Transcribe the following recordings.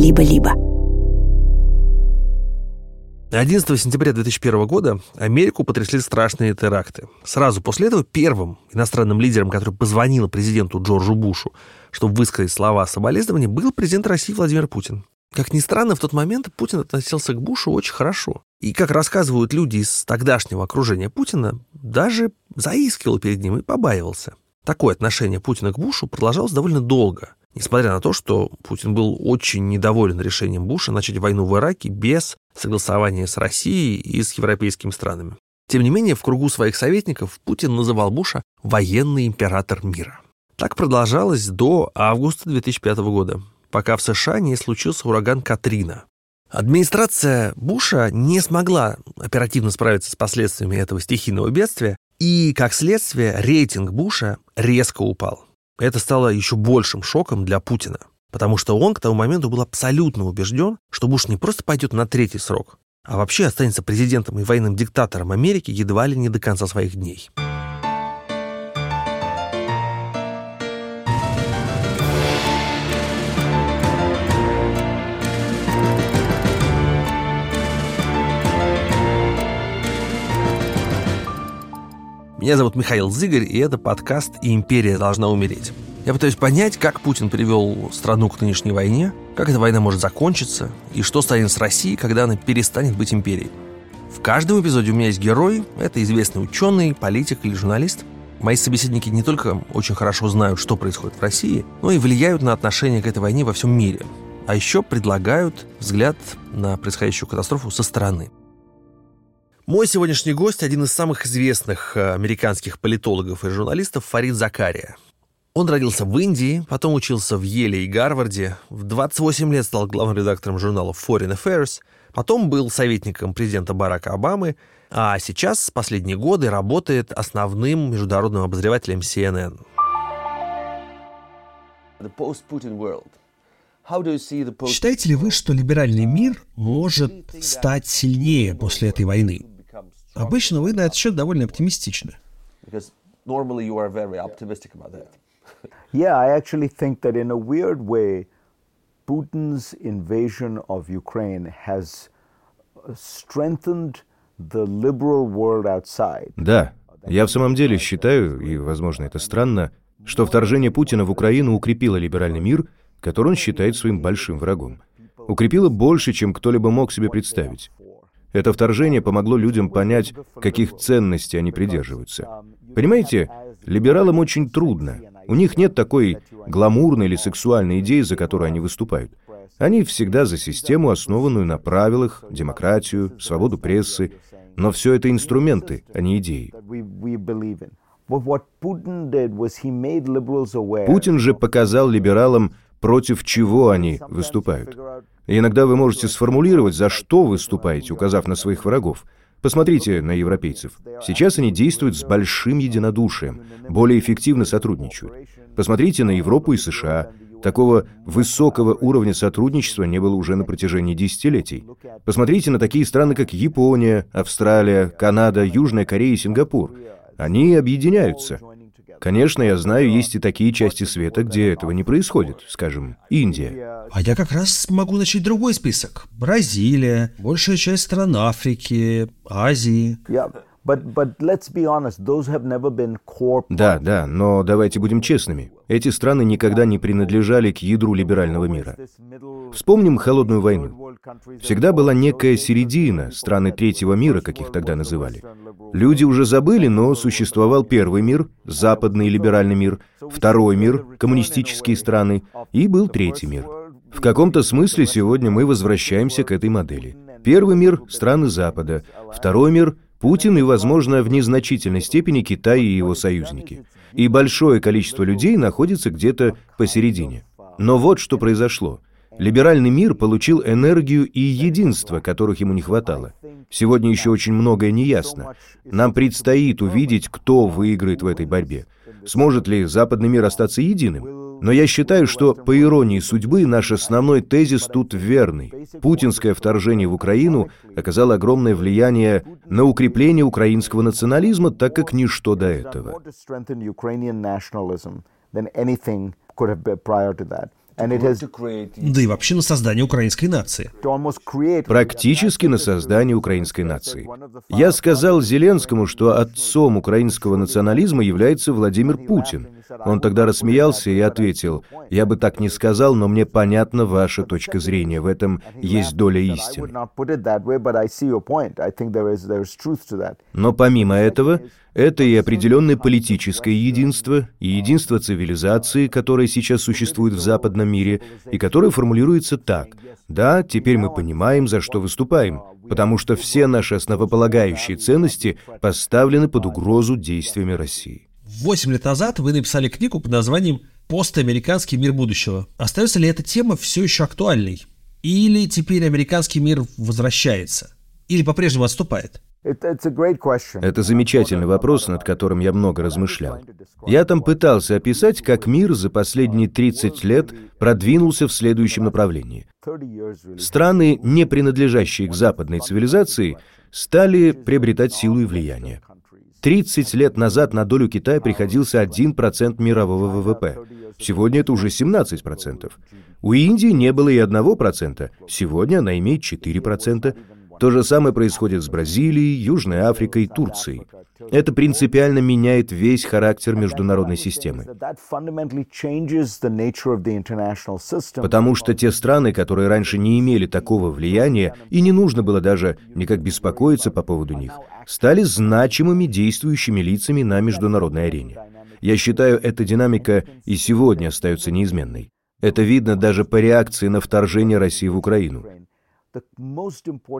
либо-либо. 11 сентября 2001 года Америку потрясли страшные теракты. Сразу после этого первым иностранным лидером, который позвонил президенту Джорджу Бушу, чтобы высказать слова соболезнования, был президент России Владимир Путин. Как ни странно, в тот момент Путин относился к Бушу очень хорошо. И, как рассказывают люди из тогдашнего окружения Путина, даже заискивал перед ним и побаивался. Такое отношение Путина к Бушу продолжалось довольно долго – Несмотря на то, что Путин был очень недоволен решением Буша начать войну в Ираке без согласования с Россией и с европейскими странами. Тем не менее, в кругу своих советников Путин называл Буша «военный император мира». Так продолжалось до августа 2005 года, пока в США не случился ураган Катрина. Администрация Буша не смогла оперативно справиться с последствиями этого стихийного бедствия, и, как следствие, рейтинг Буша резко упал. Это стало еще большим шоком для Путина, потому что он к тому моменту был абсолютно убежден, что Буш не просто пойдет на третий срок, а вообще останется президентом и военным диктатором Америки едва ли не до конца своих дней. Меня зовут Михаил Зыгорь, и это подкаст «И империя должна умереть». Я пытаюсь понять, как Путин привел страну к нынешней войне, как эта война может закончиться, и что станет с Россией, когда она перестанет быть империей. В каждом эпизоде у меня есть герой, это известный ученый, политик или журналист. Мои собеседники не только очень хорошо знают, что происходит в России, но и влияют на отношение к этой войне во всем мире. А еще предлагают взгляд на происходящую катастрофу со стороны. Мой сегодняшний гость – один из самых известных э, американских политологов и журналистов Фарид Закария. Он родился в Индии, потом учился в Еле и Гарварде, в 28 лет стал главным редактором журнала Foreign Affairs, потом был советником президента Барака Обамы, а сейчас, последние годы, работает основным международным обозревателем CNN. Считаете ли вы, что либеральный мир может стать сильнее после этой войны? Обычно вы на этот счет довольно оптимистичны. yeah, I actually think that in a weird way, Putin's invasion of Ukraine has strengthened the liberal world outside. Да, я в самом деле считаю, и, возможно, это странно, что вторжение Путина в Украину укрепило либеральный мир, который он считает своим большим врагом. Укрепило больше, чем кто-либо мог себе представить. Это вторжение помогло людям понять, каких ценностей они придерживаются. Понимаете, либералам очень трудно. У них нет такой гламурной или сексуальной идеи, за которую они выступают. Они всегда за систему, основанную на правилах, демократию, свободу прессы. Но все это инструменты, а не идеи. Путин же показал либералам, против чего они выступают. И иногда вы можете сформулировать, за что выступаете, указав на своих врагов. Посмотрите на европейцев. Сейчас они действуют с большим единодушием, более эффективно сотрудничают. Посмотрите на Европу и США. Такого высокого уровня сотрудничества не было уже на протяжении десятилетий. Посмотрите на такие страны, как Япония, Австралия, Канада, Южная Корея и Сингапур. Они объединяются. Конечно, я знаю, есть и такие части света, где этого не происходит, скажем, Индия. А я как раз могу начать другой список. Бразилия, большая часть стран Африки, Азии. Да, да, но давайте будем честными. Эти страны никогда не принадлежали к ядру либерального мира. Вспомним холодную войну. Всегда была некая середина, страны третьего мира, как их тогда называли. Люди уже забыли, но существовал первый мир, западный либеральный мир, второй мир, коммунистические страны, и был третий мир. В каком-то смысле сегодня мы возвращаемся к этой модели. Первый мир – страны Запада, второй мир – Путин и, возможно, в незначительной степени Китай и его союзники. И большое количество людей находится где-то посередине. Но вот что произошло. Либеральный мир получил энергию и единство, которых ему не хватало. Сегодня еще очень многое не ясно. Нам предстоит увидеть, кто выиграет в этой борьбе. Сможет ли западный мир остаться единым? Но я считаю, что, по иронии судьбы, наш основной тезис тут верный. Путинское вторжение в Украину оказало огромное влияние на укрепление украинского национализма, так как ничто до этого. Да и вообще на создание украинской нации. Практически на создание украинской нации. Я сказал Зеленскому, что отцом украинского национализма является Владимир Путин. Он тогда рассмеялся и ответил, «Я бы так не сказал, но мне понятна ваша точка зрения, в этом есть доля истины». Но помимо этого, это и определенное политическое единство, и единство цивилизации, которое сейчас существует в западном мире, и которое формулируется так. Да, теперь мы понимаем, за что выступаем, потому что все наши основополагающие ценности поставлены под угрозу действиями России. Восемь лет назад вы написали книгу под названием «Постамериканский мир будущего». Остается ли эта тема все еще актуальной? Или теперь американский мир возвращается? Или по-прежнему отступает? Это замечательный вопрос, над которым я много размышлял. Я там пытался описать, как мир за последние 30 лет продвинулся в следующем направлении. Страны, не принадлежащие к западной цивилизации, стали приобретать силу и влияние. 30 лет назад на долю Китая приходился 1% мирового ВВП. Сегодня это уже 17%. У Индии не было и 1%. Сегодня она имеет 4%. То же самое происходит с Бразилией, Южной Африкой, Турцией. Это принципиально меняет весь характер международной системы. Потому что те страны, которые раньше не имели такого влияния, и не нужно было даже никак беспокоиться по поводу них, стали значимыми действующими лицами на международной арене. Я считаю, эта динамика и сегодня остается неизменной. Это видно даже по реакции на вторжение России в Украину.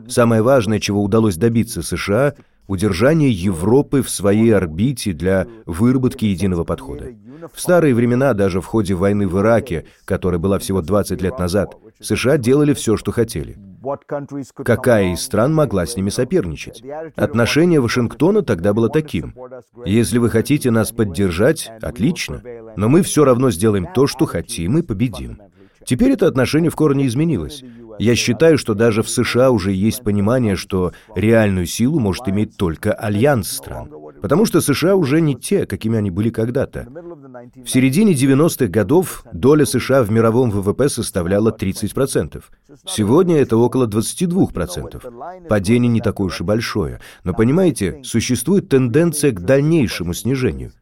Самое важное, чего удалось добиться США, удержание Европы в своей орбите для выработки единого подхода. В старые времена, даже в ходе войны в Ираке, которая была всего 20 лет назад, США делали все, что хотели. Какая из стран могла с ними соперничать? Отношение Вашингтона тогда было таким. Если вы хотите нас поддержать, отлично, но мы все равно сделаем то, что хотим и победим. Теперь это отношение в корне изменилось. Я считаю, что даже в США уже есть понимание, что реальную силу может иметь только альянс стран. Потому что США уже не те, какими они были когда-то. В середине 90-х годов доля США в мировом ВВП составляла 30%. Сегодня это около 22%. Падение не такое уж и большое. Но понимаете, существует тенденция к дальнейшему снижению.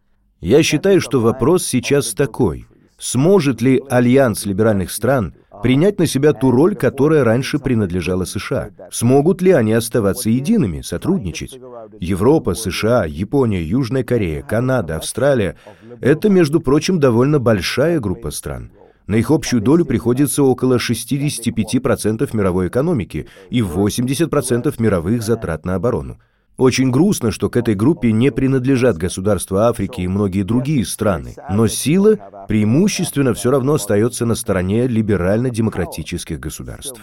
Я считаю, что вопрос сейчас такой. Сможет ли альянс либеральных стран принять на себя ту роль, которая раньше принадлежала США? Смогут ли они оставаться едиными, сотрудничать? Европа, США, Япония, Южная Корея, Канада, Австралия – это, между прочим, довольно большая группа стран. На их общую долю приходится около 65% мировой экономики и 80% мировых затрат на оборону. Очень грустно, что к этой группе не принадлежат государства Африки и многие другие страны, но сила преимущественно все равно остается на стороне либерально-демократических государств.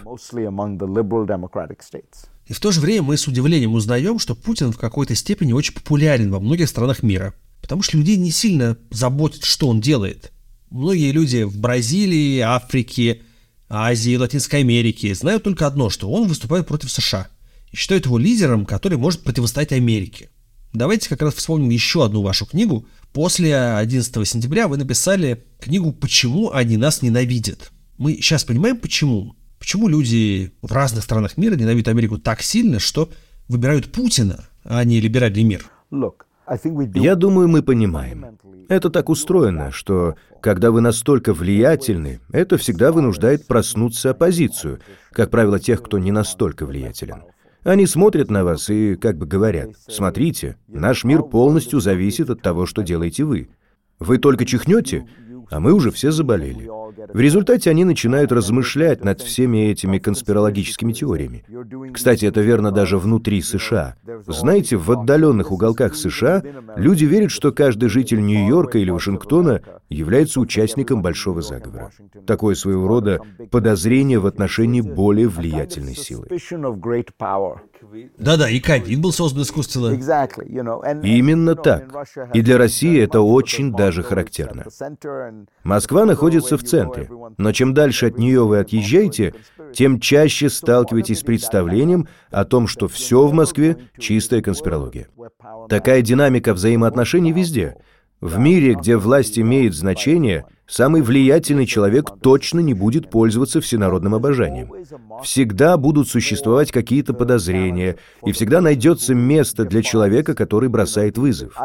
И в то же время мы с удивлением узнаем, что Путин в какой-то степени очень популярен во многих странах мира, потому что людей не сильно заботит, что он делает. Многие люди в Бразилии, Африке, Азии, Латинской Америке знают только одно, что он выступает против США – и считают его лидером, который может противостоять Америке. Давайте как раз вспомним еще одну вашу книгу. После 11 сентября вы написали книгу «Почему они нас ненавидят». Мы сейчас понимаем, почему. Почему люди в разных странах мира ненавидят Америку так сильно, что выбирают Путина, а не либеральный мир? Я думаю, мы понимаем. Это так устроено, что когда вы настолько влиятельны, это всегда вынуждает проснуться оппозицию, как правило, тех, кто не настолько влиятелен. Они смотрят на вас и как бы говорят, смотрите, наш мир полностью зависит от того, что делаете вы. Вы только чихнете, а мы уже все заболели. В результате они начинают размышлять над всеми этими конспирологическими теориями. Кстати, это верно даже внутри США. Знаете, в отдаленных уголках США люди верят, что каждый житель Нью-Йорка или Вашингтона является участником большого заговора. Такое своего рода подозрение в отношении более влиятельной силы. Да-да, и ковид был создан искусственно. Именно так. И для России это очень даже характерно. Москва находится в центре, но чем дальше от нее вы отъезжаете, тем чаще сталкиваетесь с представлением о том, что все в Москве — чистая конспирология. Такая динамика взаимоотношений везде. В мире, где власть имеет значение, самый влиятельный человек точно не будет пользоваться всенародным обожанием. Всегда будут существовать какие-то подозрения, и всегда найдется место для человека, который бросает вызов.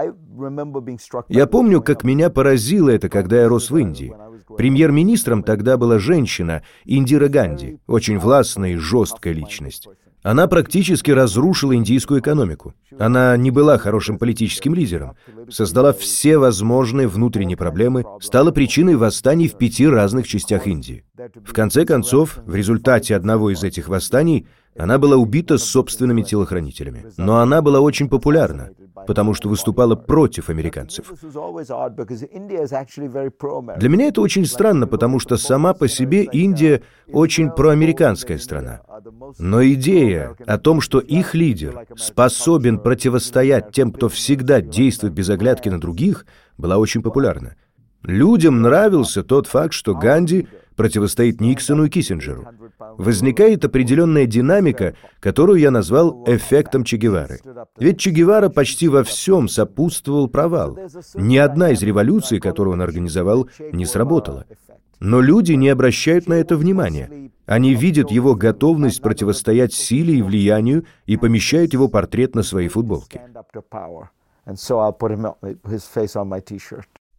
Я помню, как меня поразило это, когда я рос в Индии. Премьер-министром тогда была женщина, Индира Ганди, очень властная и жесткая личность. Она практически разрушила индийскую экономику. Она не была хорошим политическим лидером, создала все возможные внутренние проблемы, стала причиной восстаний в пяти разных частях Индии. В конце концов, в результате одного из этих восстаний она была убита собственными телохранителями. Но она была очень популярна, потому что выступала против американцев. Для меня это очень странно, потому что сама по себе Индия очень проамериканская страна. Но идея о том, что их лидер способен противостоять тем, кто всегда действует без оглядки на других, была очень популярна. Людям нравился тот факт, что Ганди противостоит Никсону и Киссинджеру. Возникает определенная динамика, которую я назвал эффектом Че Гевары. Ведь Че Гевара почти во всем сопутствовал провал. Ни одна из революций, которую он организовал, не сработала. Но люди не обращают на это внимания. Они видят его готовность противостоять силе и влиянию и помещают его портрет на своей футболке.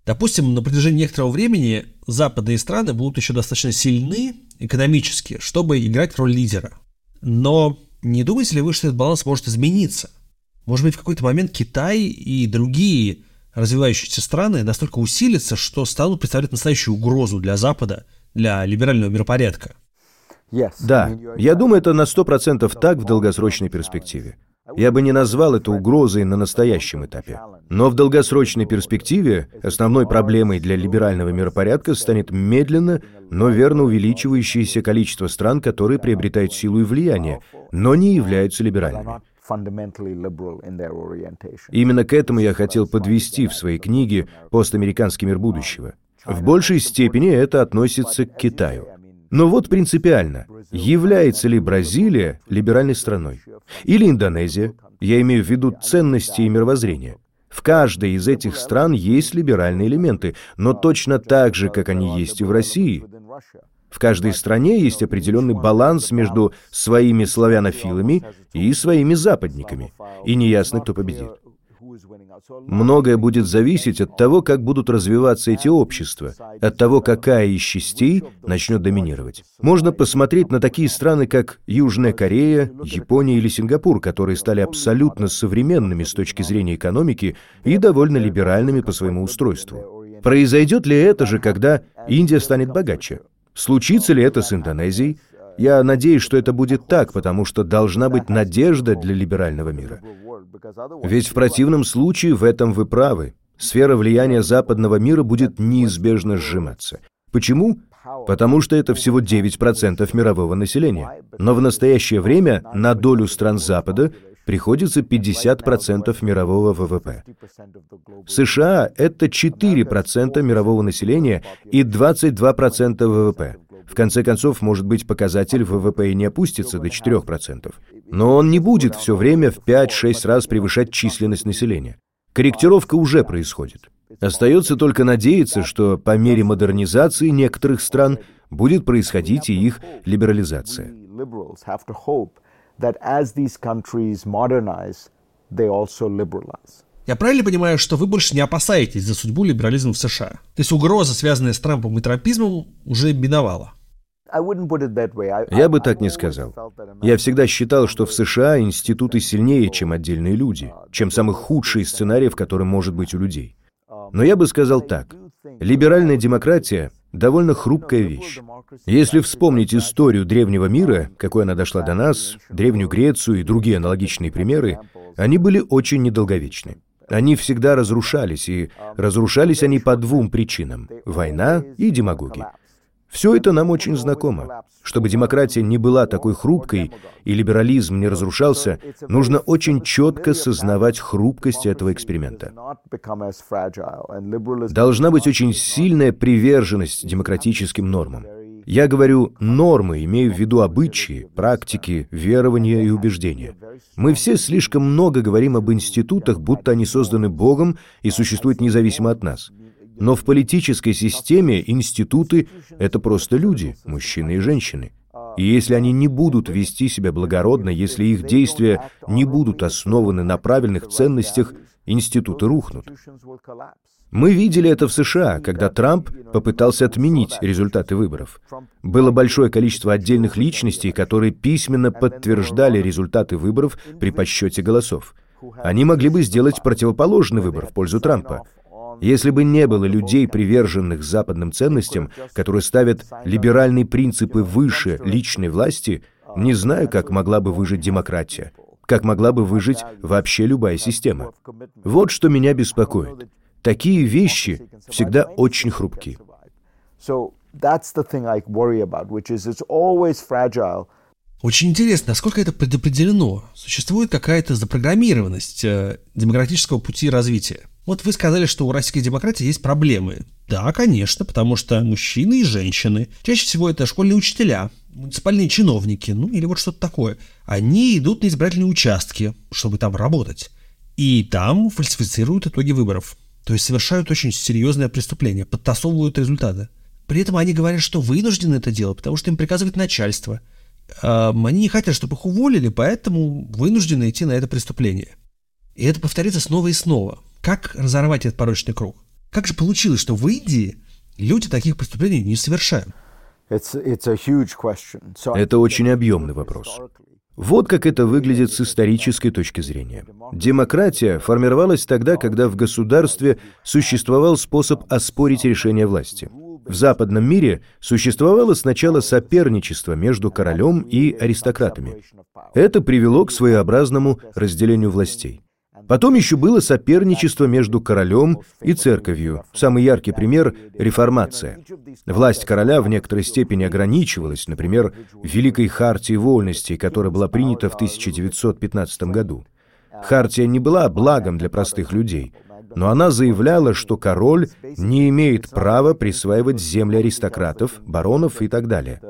Допустим, на протяжении некоторого времени западные страны будут еще достаточно сильны экономически, чтобы играть роль лидера. Но не думаете ли вы, что этот баланс может измениться? Может быть, в какой-то момент Китай и другие развивающиеся страны настолько усилятся, что станут представлять настоящую угрозу для Запада, для либерального миропорядка? Да, я думаю, это на 100% так в долгосрочной перспективе. Я бы не назвал это угрозой на настоящем этапе. Но в долгосрочной перспективе основной проблемой для либерального миропорядка станет медленно, но верно увеличивающееся количество стран, которые приобретают силу и влияние, но не являются либеральными. Именно к этому я хотел подвести в своей книге «Постамериканский мир будущего». В большей степени это относится к Китаю. Но вот принципиально, является ли Бразилия либеральной страной? Или Индонезия? Я имею в виду ценности и мировоззрение. В каждой из этих стран есть либеральные элементы, но точно так же, как они есть и в России. В каждой стране есть определенный баланс между своими славянофилами и своими западниками, и неясно, кто победит. Многое будет зависеть от того, как будут развиваться эти общества, от того, какая из частей начнет доминировать. Можно посмотреть на такие страны, как Южная Корея, Япония или Сингапур, которые стали абсолютно современными с точки зрения экономики и довольно либеральными по своему устройству. Произойдет ли это же, когда Индия станет богаче? Случится ли это с Индонезией? Я надеюсь, что это будет так, потому что должна быть надежда для либерального мира. Ведь в противном случае в этом вы правы. Сфера влияния западного мира будет неизбежно сжиматься. Почему? Потому что это всего 9% мирового населения. Но в настоящее время на долю стран Запада приходится 50% мирового ВВП. США – это 4% мирового населения и 22% ВВП. В конце концов, может быть, показатель ВВП и не опустится до 4%. Но он не будет все время в 5-6 раз превышать численность населения. Корректировка уже происходит. Остается только надеяться, что по мере модернизации некоторых стран будет происходить и их либерализация. Я правильно понимаю, что вы больше не опасаетесь за судьбу либерализма в США? То есть угроза, связанная с Трампом и трампизмом, уже миновала? Я бы так не сказал. Я всегда считал, что в США институты сильнее, чем отдельные люди, чем самый худший сценарий, в котором может быть у людей. Но я бы сказал так. Либеральная демократия — довольно хрупкая вещь. Если вспомнить историю древнего мира, какой она дошла до нас, Древнюю Грецию и другие аналогичные примеры, они были очень недолговечны. Они всегда разрушались, и разрушались они по двум причинам — война и демагогия. Все это нам очень знакомо. Чтобы демократия не была такой хрупкой и либерализм не разрушался, нужно очень четко сознавать хрупкость этого эксперимента. Должна быть очень сильная приверженность демократическим нормам. Я говорю «нормы», имею в виду обычаи, практики, верования и убеждения. Мы все слишком много говорим об институтах, будто они созданы Богом и существуют независимо от нас. Но в политической системе институты — это просто люди, мужчины и женщины. И если они не будут вести себя благородно, если их действия не будут основаны на правильных ценностях, институты рухнут. Мы видели это в США, когда Трамп попытался отменить результаты выборов. Было большое количество отдельных личностей, которые письменно подтверждали результаты выборов при подсчете голосов. Они могли бы сделать противоположный выбор в пользу Трампа. Если бы не было людей, приверженных западным ценностям, которые ставят либеральные принципы выше личной власти, не знаю, как могла бы выжить демократия, как могла бы выжить вообще любая система. Вот что меня беспокоит. Такие вещи всегда очень хрупкие. Очень интересно, насколько это предопределено. Существует какая-то запрограммированность э, демократического пути развития. Вот вы сказали, что у российской демократии есть проблемы. Да, конечно, потому что мужчины и женщины, чаще всего это школьные учителя, муниципальные чиновники, ну или вот что-то такое, они идут на избирательные участки, чтобы там работать. И там фальсифицируют итоги выборов. То есть совершают очень серьезное преступление, подтасовывают результаты. При этом они говорят, что вынуждены это делать, потому что им приказывает начальство. А они не хотят, чтобы их уволили, поэтому вынуждены идти на это преступление. И это повторится снова и снова. Как разорвать этот порочный круг? Как же получилось, что в Индии люди таких преступлений не совершают? Это очень объемный вопрос. Вот как это выглядит с исторической точки зрения. Демократия формировалась тогда, когда в государстве существовал способ оспорить решение власти. В западном мире существовало сначала соперничество между королем и аристократами. Это привело к своеобразному разделению властей. Потом еще было соперничество между королем и церковью. Самый яркий пример – реформация. Власть короля в некоторой степени ограничивалась, например, Великой Хартией Вольностей, которая была принята в 1915 году. Хартия не была благом для простых людей – но она заявляла, что король не имеет права присваивать земли аристократов, баронов и так далее.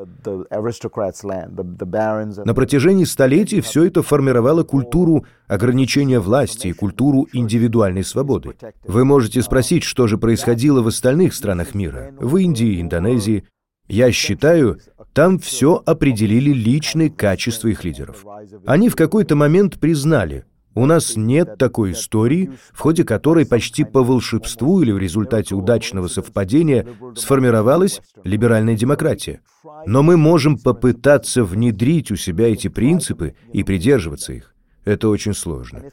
На протяжении столетий все это формировало культуру ограничения власти и культуру индивидуальной свободы. Вы можете спросить, что же происходило в остальных странах мира, в Индии, Индонезии. Я считаю, там все определили личные качества их лидеров. Они в какой-то момент признали, у нас нет такой истории, в ходе которой почти по волшебству или в результате удачного совпадения сформировалась либеральная демократия. Но мы можем попытаться внедрить у себя эти принципы и придерживаться их. Это очень сложно.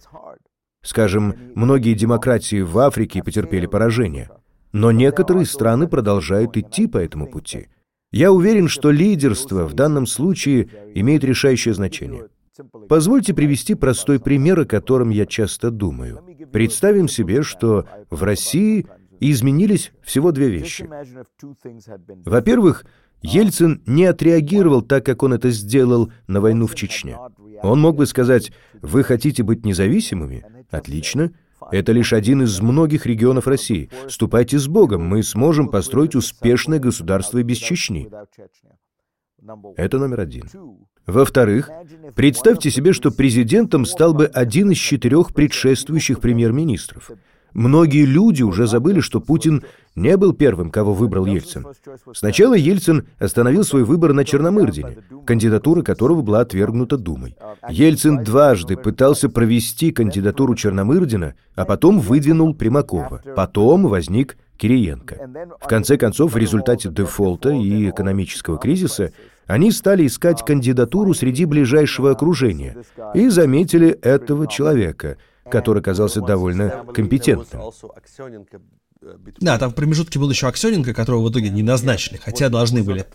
Скажем, многие демократии в Африке потерпели поражение, но некоторые страны продолжают идти по этому пути. Я уверен, что лидерство в данном случае имеет решающее значение. Позвольте привести простой пример, о котором я часто думаю. Представим себе, что в России изменились всего две вещи. Во-первых, Ельцин не отреагировал так, как он это сделал на войну в Чечне. Он мог бы сказать, вы хотите быть независимыми? Отлично. Это лишь один из многих регионов России. Ступайте с Богом, мы сможем построить успешное государство без Чечни. Это номер один. Во-вторых, представьте себе, что президентом стал бы один из четырех предшествующих премьер-министров. Многие люди уже забыли, что Путин не был первым, кого выбрал Ельцин. Сначала Ельцин остановил свой выбор на Черномырдине, кандидатура которого была отвергнута Думой. Ельцин дважды пытался провести кандидатуру Черномырдина, а потом выдвинул Примакова. Потом возник Кириенко. В конце концов, в результате дефолта и экономического кризиса они стали искать кандидатуру среди ближайшего окружения и заметили этого человека, который казался довольно компетентным. Да, там в промежутке был еще Аксененко, которого в итоге не назначили, хотя должны были.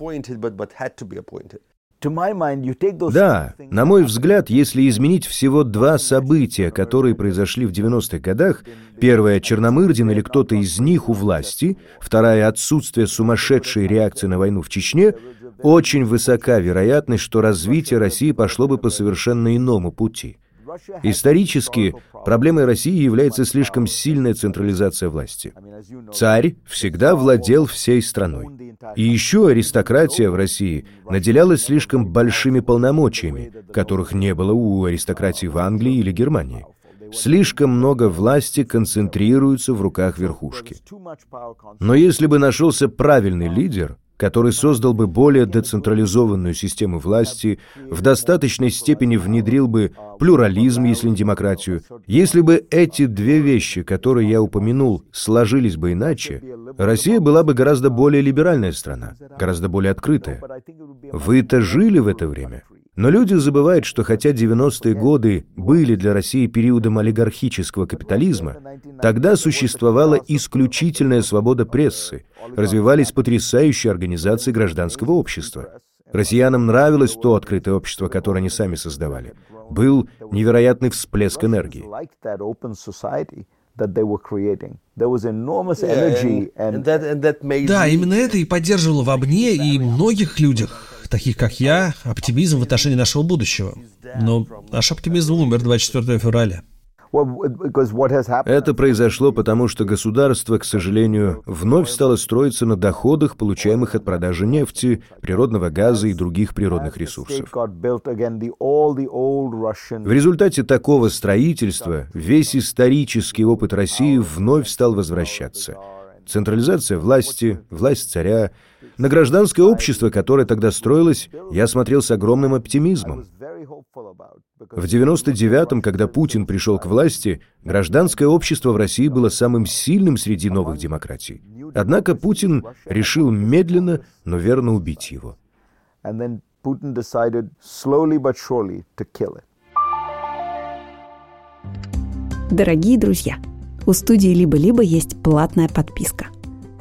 Да, на мой взгляд, если изменить всего два события, которые произошли в 90-х годах, первое — Черномырдин или кто-то из них у власти, вторая — отсутствие сумасшедшей реакции на войну в Чечне, очень высока вероятность, что развитие России пошло бы по совершенно иному пути. Исторически проблемой России является слишком сильная централизация власти. Царь всегда владел всей страной. И еще аристократия в России наделялась слишком большими полномочиями, которых не было у аристократии в Англии или Германии. Слишком много власти концентрируется в руках верхушки. Но если бы нашелся правильный лидер, который создал бы более децентрализованную систему власти, в достаточной степени внедрил бы плюрализм, если не демократию. Если бы эти две вещи, которые я упомянул, сложились бы иначе, Россия была бы гораздо более либеральная страна, гораздо более открытая. Вы-то жили в это время. Но люди забывают, что хотя 90-е годы были для России периодом олигархического капитализма, тогда существовала исключительная свобода прессы, развивались потрясающие организации гражданского общества. Россиянам нравилось то открытое общество, которое они сами создавали. Был невероятный всплеск энергии. Да, именно это и поддерживало во мне и многих людях таких как я, оптимизм в отношении нашего будущего. Но наш оптимизм умер 24 февраля. Это произошло потому, что государство, к сожалению, вновь стало строиться на доходах, получаемых от продажи нефти, природного газа и других природных ресурсов. В результате такого строительства весь исторический опыт России вновь стал возвращаться. Централизация власти, власть царя, на гражданское общество, которое тогда строилось, я смотрел с огромным оптимизмом. В 99-м, когда Путин пришел к власти, гражданское общество в России было самым сильным среди новых демократий. Однако Путин решил медленно, но верно убить его. Дорогие друзья, у студии «Либо-либо» есть платная подписка –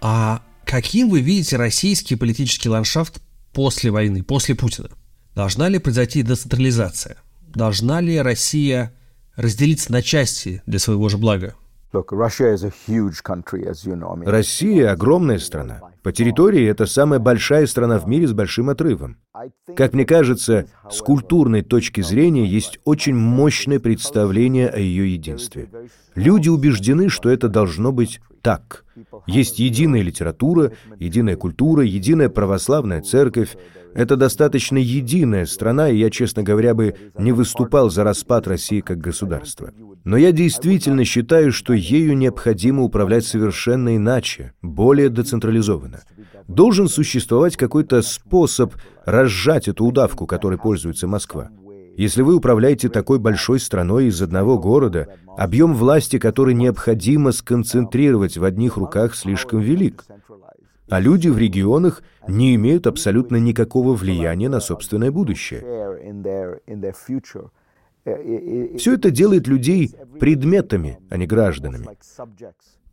А каким вы видите российский политический ландшафт после войны, после Путина? Должна ли произойти децентрализация? Должна ли Россия разделиться на части для своего же блага? Россия огромная страна. По территории это самая большая страна в мире с большим отрывом. Как мне кажется, с культурной точки зрения есть очень мощное представление о ее единстве. Люди убеждены, что это должно быть так. Есть единая литература, единая культура, единая православная церковь. Это достаточно единая страна, и я, честно говоря, бы не выступал за распад России как государства. Но я действительно считаю, что ею необходимо управлять совершенно иначе, более децентрализованно. Должен существовать какой-то способ разжать эту удавку, которой пользуется Москва. Если вы управляете такой большой страной из одного города, объем власти, который необходимо сконцентрировать в одних руках, слишком велик. А люди в регионах не имеют абсолютно никакого влияния на собственное будущее. Все это делает людей предметами, а не гражданами.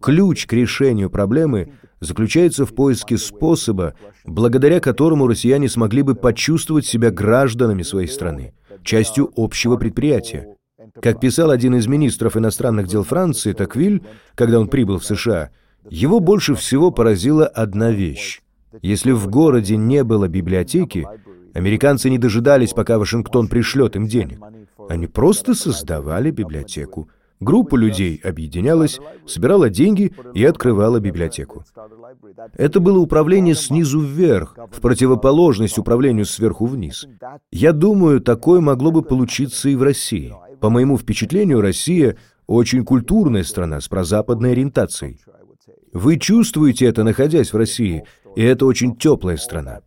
Ключ к решению проблемы заключается в поиске способа, благодаря которому россияне смогли бы почувствовать себя гражданами своей страны – частью общего предприятия. Как писал один из министров иностранных дел Франции, Таквиль, когда он прибыл в США, его больше всего поразила одна вещь. Если в городе не было библиотеки, американцы не дожидались, пока Вашингтон пришлет им денег. Они просто создавали библиотеку. Группа людей объединялась, собирала деньги и открывала библиотеку. Это было управление снизу вверх, в противоположность управлению сверху вниз. Я думаю, такое могло бы получиться и в России. По моему впечатлению, Россия очень культурная страна с прозападной ориентацией. Вы чувствуете это, находясь в России, и это очень теплая страна.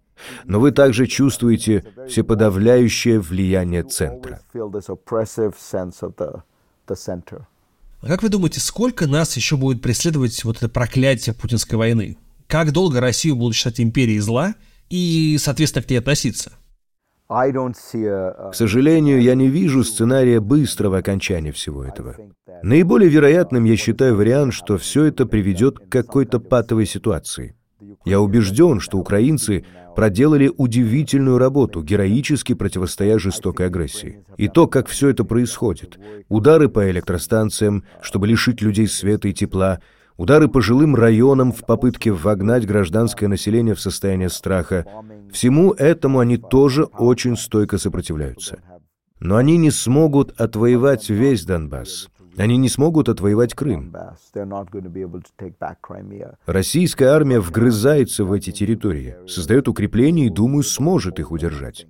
Но вы также чувствуете всеподавляющее влияние центра. Как вы думаете, сколько нас еще будет преследовать вот это проклятие путинской войны? Как долго Россию будут считать империей зла и, соответственно, к ней относиться? К сожалению, я не вижу сценария быстрого окончания всего этого. Наиболее вероятным я считаю вариант, что все это приведет к какой-то патовой ситуации. Я убежден, что украинцы проделали удивительную работу, героически противостоя жестокой агрессии. И то, как все это происходит. Удары по электростанциям, чтобы лишить людей света и тепла, удары по жилым районам в попытке вогнать гражданское население в состояние страха. Всему этому они тоже очень стойко сопротивляются. Но они не смогут отвоевать весь Донбасс. Они не смогут отвоевать Крым. Российская армия вгрызается в эти территории, создает укрепления и, думаю, сможет их удержать.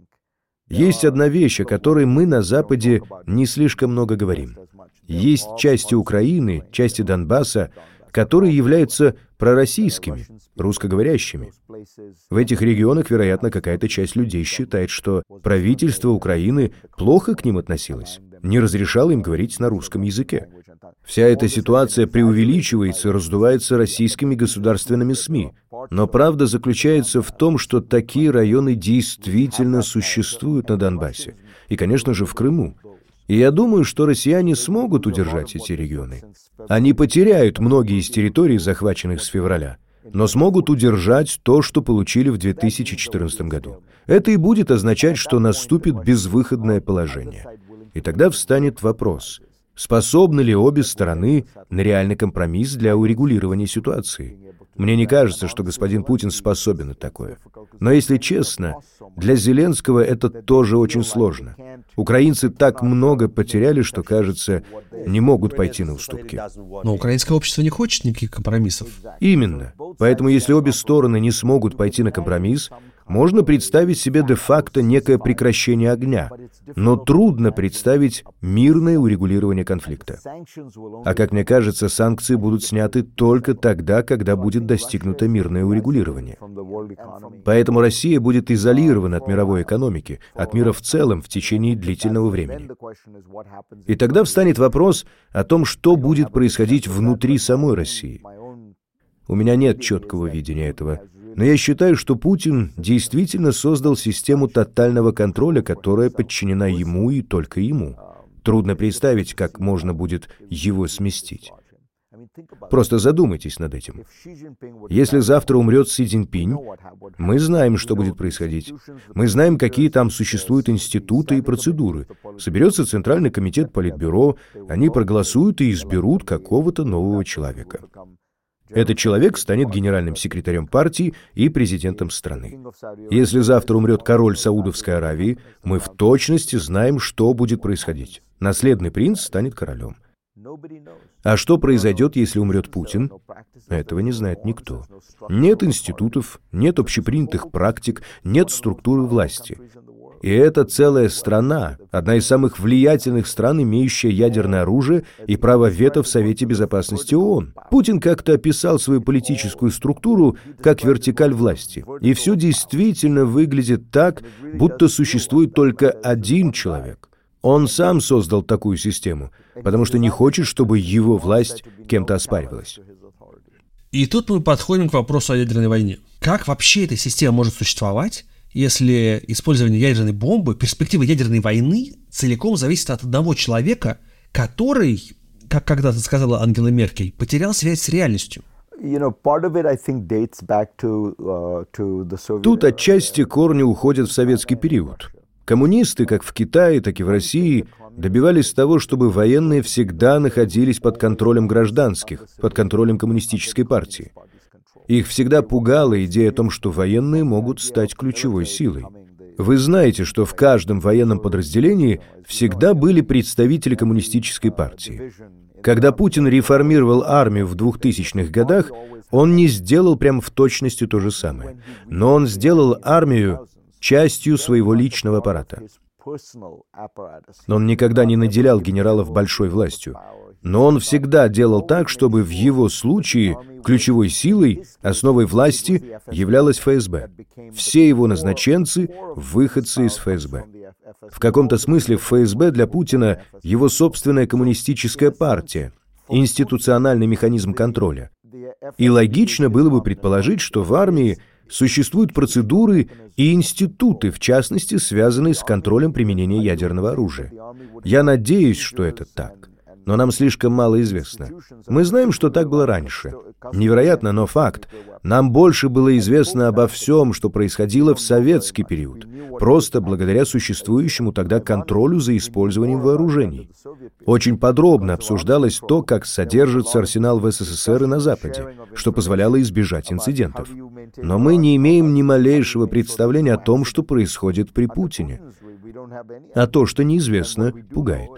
Есть одна вещь, о которой мы на Западе не слишком много говорим. Есть части Украины, части Донбасса, которые являются пророссийскими, русскоговорящими. В этих регионах, вероятно, какая-то часть людей считает, что правительство Украины плохо к ним относилось, не разрешало им говорить на русском языке. Вся эта ситуация преувеличивается и раздувается российскими государственными СМИ. Но правда заключается в том, что такие районы действительно существуют на Донбассе. И, конечно же, в Крыму. И я думаю, что россияне смогут удержать эти регионы. Они потеряют многие из территорий, захваченных с февраля, но смогут удержать то, что получили в 2014 году. Это и будет означать, что наступит безвыходное положение. И тогда встанет вопрос, способны ли обе стороны на реальный компромисс для урегулирования ситуации. Мне не кажется, что господин Путин способен на такое. Но если честно, для Зеленского это тоже очень сложно. Украинцы так много потеряли, что, кажется, не могут пойти на уступки. Но украинское общество не хочет никаких компромиссов. Именно. Поэтому если обе стороны не смогут пойти на компромисс, можно представить себе де-факто некое прекращение огня, но трудно представить мирное урегулирование конфликта. А как мне кажется, санкции будут сняты только тогда, когда будет достигнуто мирное урегулирование. Поэтому Россия будет изолирована от мировой экономики, от мира в целом в течение длительного времени. И тогда встанет вопрос о том, что будет происходить внутри самой России. У меня нет четкого видения этого. Но я считаю, что Путин действительно создал систему тотального контроля, которая подчинена ему и только ему. Трудно представить, как можно будет его сместить. Просто задумайтесь над этим. Если завтра умрет Си Цзиньпинь, мы знаем, что будет происходить. Мы знаем, какие там существуют институты и процедуры. Соберется Центральный комитет Политбюро, они проголосуют и изберут какого-то нового человека. Этот человек станет генеральным секретарем партии и президентом страны. Если завтра умрет король Саудовской Аравии, мы в точности знаем, что будет происходить. Наследный принц станет королем. А что произойдет, если умрет Путин? Этого не знает никто. Нет институтов, нет общепринятых практик, нет структуры власти. И это целая страна, одна из самых влиятельных стран, имеющая ядерное оружие и право вето в Совете Безопасности ООН. Путин как-то описал свою политическую структуру как вертикаль власти. И все действительно выглядит так, будто существует только один человек. Он сам создал такую систему, потому что не хочет, чтобы его власть кем-то оспаривалась. И тут мы подходим к вопросу о ядерной войне. Как вообще эта система может существовать, если использование ядерной бомбы, перспектива ядерной войны целиком зависит от одного человека, который, как когда-то сказала Ангела Меркель, потерял связь с реальностью. Uh, Тут отчасти корни уходят в советский период. Коммунисты, как в Китае, так и в России, добивались того, чтобы военные всегда находились под контролем гражданских, под контролем коммунистической партии. Их всегда пугала идея о том, что военные могут стать ключевой силой. Вы знаете, что в каждом военном подразделении всегда были представители коммунистической партии. Когда Путин реформировал армию в 2000-х годах, он не сделал прямо в точности то же самое. Но он сделал армию частью своего личного аппарата. Но он никогда не наделял генералов большой властью. Но он всегда делал так, чтобы в его случае ключевой силой, основой власти являлась ФСБ. Все его назначенцы – выходцы из ФСБ. В каком-то смысле ФСБ для Путина – его собственная коммунистическая партия, институциональный механизм контроля. И логично было бы предположить, что в армии существуют процедуры и институты, в частности, связанные с контролем применения ядерного оружия. Я надеюсь, что это так. Но нам слишком мало известно. Мы знаем, что так было раньше. Невероятно, но факт. Нам больше было известно обо всем, что происходило в советский период, просто благодаря существующему тогда контролю за использованием вооружений. Очень подробно обсуждалось то, как содержится арсенал в СССР и на Западе, что позволяло избежать инцидентов. Но мы не имеем ни малейшего представления о том, что происходит при Путине. А то, что неизвестно, пугает.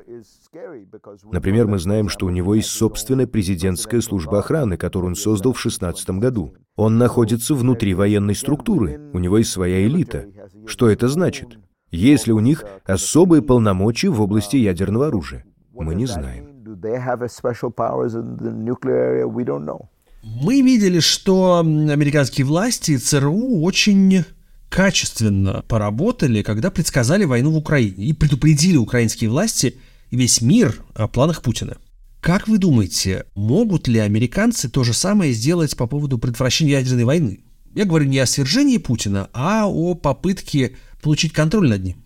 Например, мы знаем, что у него есть собственная президентская служба охраны, которую он создал в 2016 году. Он находится внутри военной структуры, у него есть своя элита. Что это значит? Есть ли у них особые полномочия в области ядерного оружия? Мы не знаем. Мы видели, что американские власти и ЦРУ очень качественно поработали, когда предсказали войну в Украине и предупредили украинские власти и весь мир о планах Путина. Как вы думаете, могут ли американцы то же самое сделать по поводу предотвращения ядерной войны? Я говорю не о свержении Путина, а о попытке получить контроль над ним.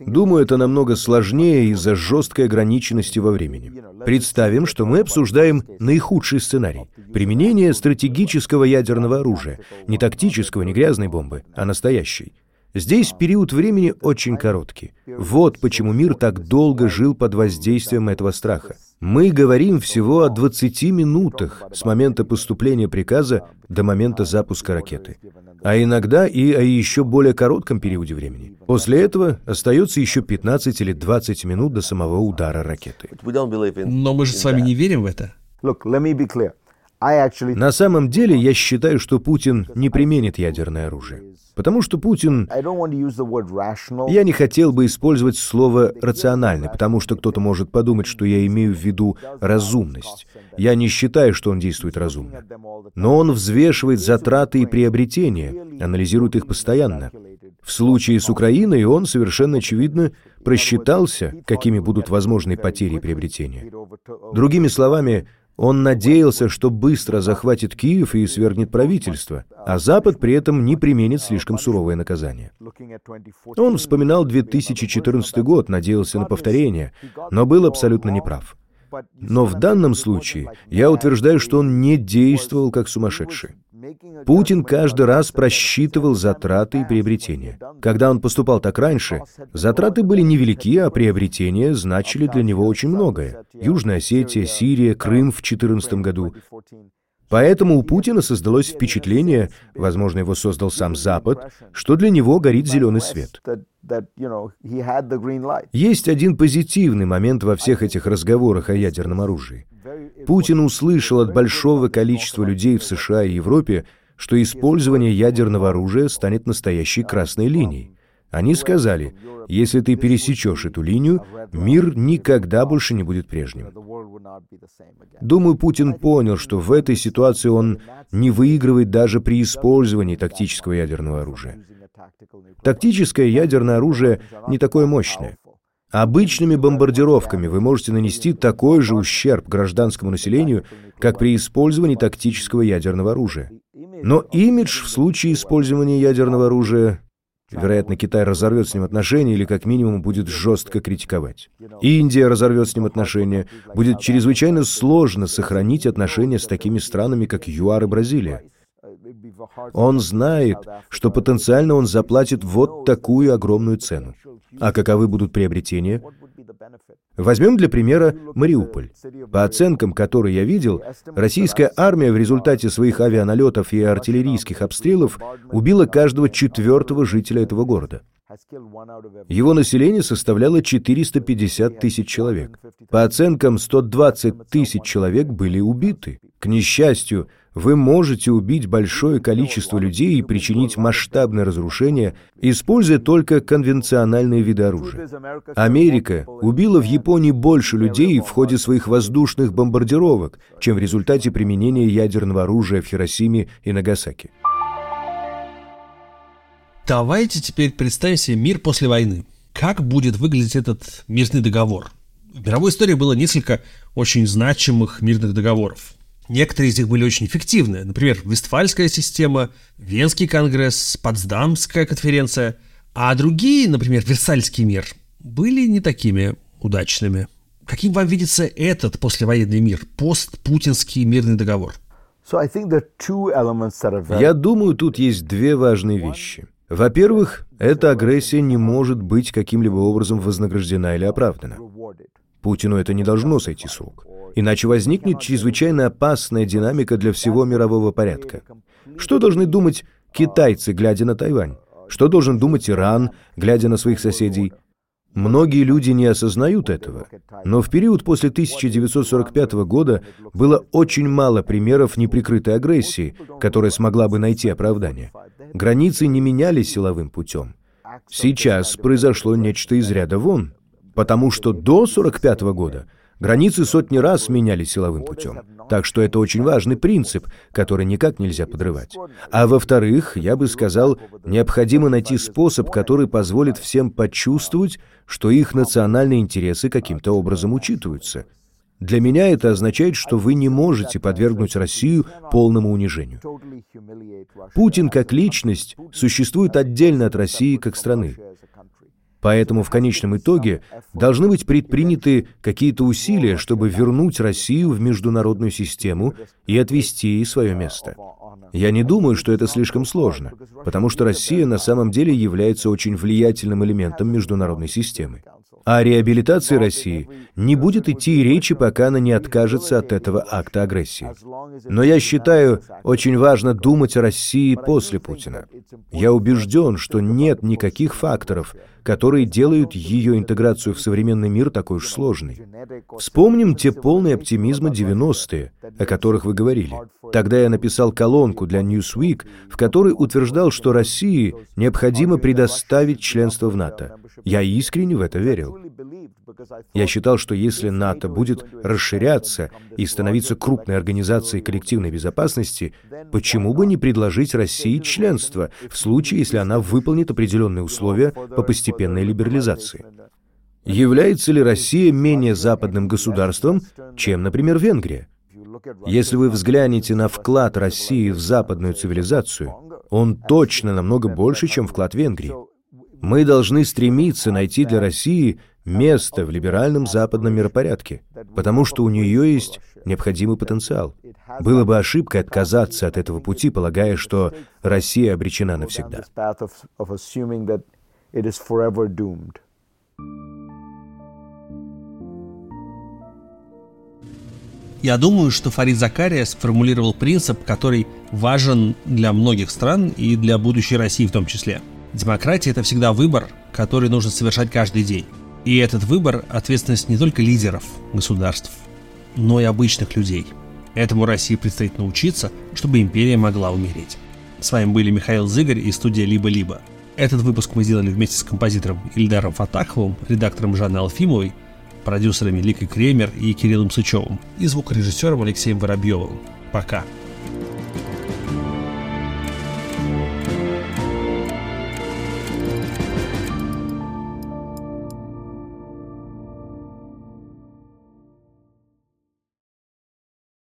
Думаю, это намного сложнее из-за жесткой ограниченности во времени. Представим, что мы обсуждаем наихудший сценарий – применение стратегического ядерного оружия, не тактического, не грязной бомбы, а настоящей. Здесь период времени очень короткий. Вот почему мир так долго жил под воздействием этого страха. Мы говорим всего о 20 минутах с момента поступления приказа до момента запуска ракеты. А иногда и о еще более коротком периоде времени. После этого остается еще 15 или 20 минут до самого удара ракеты. Но мы же с вами не верим в это. На самом деле, я считаю, что Путин не применит ядерное оружие. Потому что Путин... Я не хотел бы использовать слово «рациональный», потому что кто-то может подумать, что я имею в виду разумность. Я не считаю, что он действует разумно. Но он взвешивает затраты и приобретения, анализирует их постоянно. В случае с Украиной он совершенно очевидно просчитался, какими будут возможны потери и приобретения. Другими словами, он надеялся, что быстро захватит Киев и свергнет правительство, а Запад при этом не применит слишком суровое наказание. Он вспоминал 2014 год, надеялся на повторение, но был абсолютно неправ. Но в данном случае я утверждаю, что он не действовал как сумасшедший. Путин каждый раз просчитывал затраты и приобретения. Когда он поступал так раньше, затраты были невелики, а приобретения значили для него очень многое. Южная Осетия, Сирия, Крым в 2014 году. Поэтому у Путина создалось впечатление, возможно, его создал сам Запад, что для него горит зеленый свет. Есть один позитивный момент во всех этих разговорах о ядерном оружии. Путин услышал от большого количества людей в США и Европе, что использование ядерного оружия станет настоящей красной линией. Они сказали, если ты пересечешь эту линию, мир никогда больше не будет прежним. Думаю, Путин понял, что в этой ситуации он не выигрывает даже при использовании тактического ядерного оружия. Тактическое ядерное оружие не такое мощное. Обычными бомбардировками вы можете нанести такой же ущерб гражданскому населению, как при использовании тактического ядерного оружия. Но имидж в случае использования ядерного оружия Вероятно, Китай разорвет с ним отношения или как минимум будет жестко критиковать. Индия разорвет с ним отношения. Будет чрезвычайно сложно сохранить отношения с такими странами, как ЮАР и Бразилия. Он знает, что потенциально он заплатит вот такую огромную цену. А каковы будут приобретения? Возьмем для примера Мариуполь. По оценкам, которые я видел, российская армия в результате своих авианалетов и артиллерийских обстрелов убила каждого четвертого жителя этого города. Его население составляло 450 тысяч человек. По оценкам, 120 тысяч человек были убиты. К несчастью, вы можете убить большое количество людей и причинить масштабное разрушение, используя только конвенциональные виды оружия. Америка убила в Японии больше людей в ходе своих воздушных бомбардировок, чем в результате применения ядерного оружия в Хиросиме и Нагасаки. Давайте теперь представим себе мир после войны. Как будет выглядеть этот мирный договор? В мировой истории было несколько очень значимых мирных договоров. Некоторые из них были очень эффективны. Например, Вестфальская система, Венский конгресс, Потсдамская конференция. А другие, например, Версальский мир, были не такими удачными. Каким вам видится этот послевоенный мир, постпутинский мирный договор? Я думаю, тут есть две важные вещи. Во-первых, эта агрессия не может быть каким-либо образом вознаграждена или оправдана. Путину это не должно сойти с рук. Иначе возникнет чрезвычайно опасная динамика для всего мирового порядка. Что должны думать китайцы, глядя на Тайвань? Что должен думать Иран, глядя на своих соседей? Многие люди не осознают этого, но в период после 1945 года было очень мало примеров неприкрытой агрессии, которая смогла бы найти оправдание. Границы не менялись силовым путем. Сейчас произошло нечто из ряда вон, потому что до 1945 года Границы сотни раз менялись силовым путем. Так что это очень важный принцип, который никак нельзя подрывать. А во-вторых, я бы сказал, необходимо найти способ, который позволит всем почувствовать, что их национальные интересы каким-то образом учитываются. Для меня это означает, что вы не можете подвергнуть Россию полному унижению. Путин как личность существует отдельно от России как страны. Поэтому в конечном итоге должны быть предприняты какие-то усилия, чтобы вернуть Россию в международную систему и отвести ей свое место. Я не думаю, что это слишком сложно, потому что Россия на самом деле является очень влиятельным элементом международной системы. О реабилитации России не будет идти речи, пока она не откажется от этого акта агрессии. Но я считаю, очень важно думать о России после Путина. Я убежден, что нет никаких факторов, которые делают ее интеграцию в современный мир такой уж сложной. Вспомним те полные оптимизма 90-е, о которых вы говорили. Тогда я написал колонку для Newsweek, в которой утверждал, что России необходимо предоставить членство в НАТО. Я искренне в это верил. Я считал, что если НАТО будет расширяться и становиться крупной организацией коллективной безопасности, почему бы не предложить России членство в случае, если она выполнит определенные условия по постепенной либерализации? Является ли Россия менее западным государством, чем, например, Венгрия? Если вы взглянете на вклад России в западную цивилизацию, он точно намного больше, чем вклад Венгрии. Мы должны стремиться найти для России место в либеральном западном миропорядке, потому что у нее есть необходимый потенциал. Было бы ошибкой отказаться от этого пути, полагая, что Россия обречена навсегда. Я думаю, что Фарид Закария сформулировал принцип, который важен для многих стран и для будущей России в том числе. Демократия – это всегда выбор, который нужно совершать каждый день. И этот выбор – ответственность не только лидеров государств, но и обычных людей. Этому России предстоит научиться, чтобы империя могла умереть. С вами были Михаил Зыгорь и студия «Либо-либо». Этот выпуск мы сделали вместе с композитором Ильдаром Фатаховым, редактором Жанной Алфимовой, продюсерами Ликой Кремер и Кириллом Сычевым и звукорежиссером Алексеем Воробьевым. Пока.